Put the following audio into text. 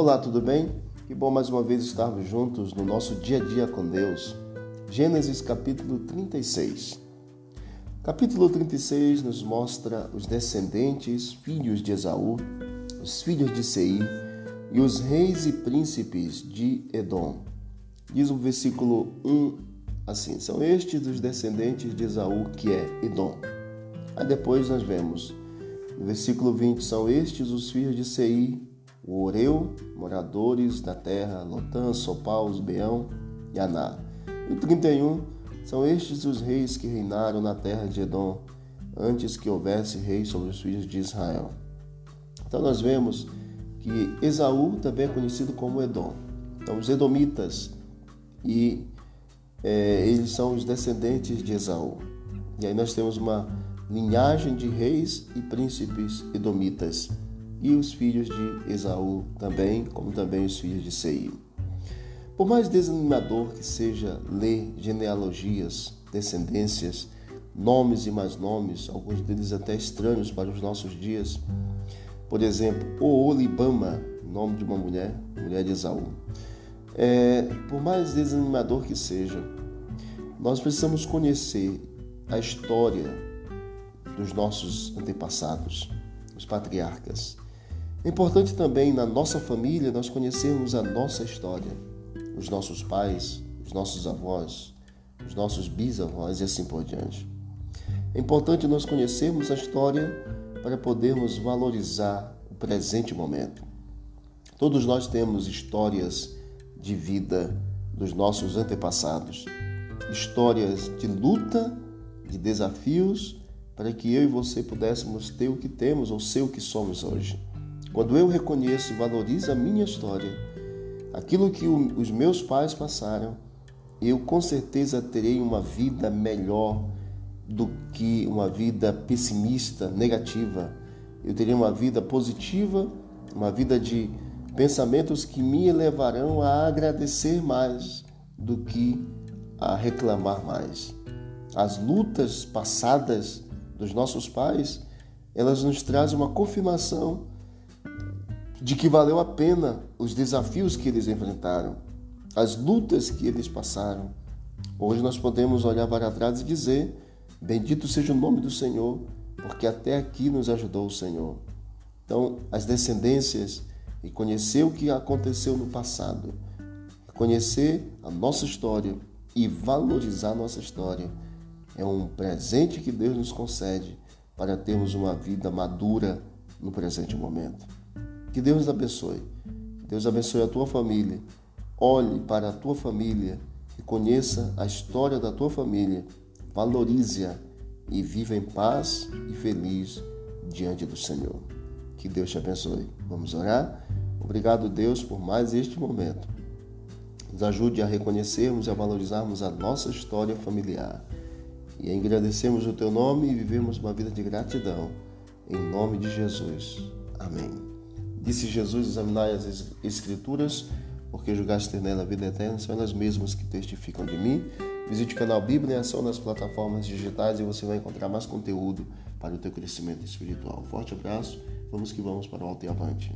Olá, tudo bem? Que bom mais uma vez estarmos juntos no nosso dia a dia com Deus. Gênesis capítulo 36. Capítulo 36 nos mostra os descendentes, filhos de Esaú, os filhos de Seir e os reis e príncipes de Edom. Diz o versículo 1 assim: São estes os descendentes de Esaú, que é Edom. Aí depois nós vemos, no versículo 20, são estes os filhos de Seir, o Oreu, moradores da terra, Lotã, Sopal, Beão e Aná. E o 31, são estes os reis que reinaram na terra de Edom, antes que houvesse rei sobre os filhos de Israel. Então nós vemos que Esaú também é conhecido como Edom. Então os edomitas e é, eles são os descendentes de Esaú. E aí nós temos uma linhagem de reis e príncipes edomitas e os filhos de Esaú também, como também os filhos de Seir. Por mais desanimador que seja ler genealogias, descendências, nomes e mais nomes, alguns deles até estranhos para os nossos dias, por exemplo, Oolibama, nome de uma mulher, mulher de Esaú. É, por mais desanimador que seja, nós precisamos conhecer a história dos nossos antepassados, os patriarcas. É importante também na nossa família nós conhecermos a nossa história, os nossos pais, os nossos avós, os nossos bisavós e assim por diante. É importante nós conhecermos a história para podermos valorizar o presente momento. Todos nós temos histórias de vida dos nossos antepassados, histórias de luta, de desafios, para que eu e você pudéssemos ter o que temos ou ser o que somos hoje. Quando eu reconheço e valorizo a minha história, aquilo que os meus pais passaram, eu com certeza terei uma vida melhor do que uma vida pessimista, negativa. Eu terei uma vida positiva, uma vida de pensamentos que me levarão a agradecer mais do que a reclamar mais. As lutas passadas dos nossos pais, elas nos trazem uma confirmação de que valeu a pena os desafios que eles enfrentaram, as lutas que eles passaram. Hoje nós podemos olhar para trás e dizer: Bendito seja o nome do Senhor, porque até aqui nos ajudou o Senhor. Então, as descendências e conhecer o que aconteceu no passado, conhecer a nossa história e valorizar a nossa história é um presente que Deus nos concede para termos uma vida madura no presente momento. Que Deus abençoe. Que Deus abençoe a tua família. Olhe para a tua família e conheça a história da tua família. Valorize-a e viva em paz e feliz diante do Senhor. Que Deus te abençoe. Vamos orar? Obrigado, Deus, por mais este momento. Nos ajude a reconhecermos e a valorizarmos a nossa história familiar e a agradecermos o teu nome e vivemos uma vida de gratidão. Em nome de Jesus. Amém. Disse Jesus: Examinai as Escrituras, porque julgaste ter nela a vida eterna, são elas mesmas que testificam de mim. Visite o canal Bíblia em Ação nas plataformas digitais e você vai encontrar mais conteúdo para o teu crescimento espiritual. Forte abraço, vamos que vamos para o alto e avante.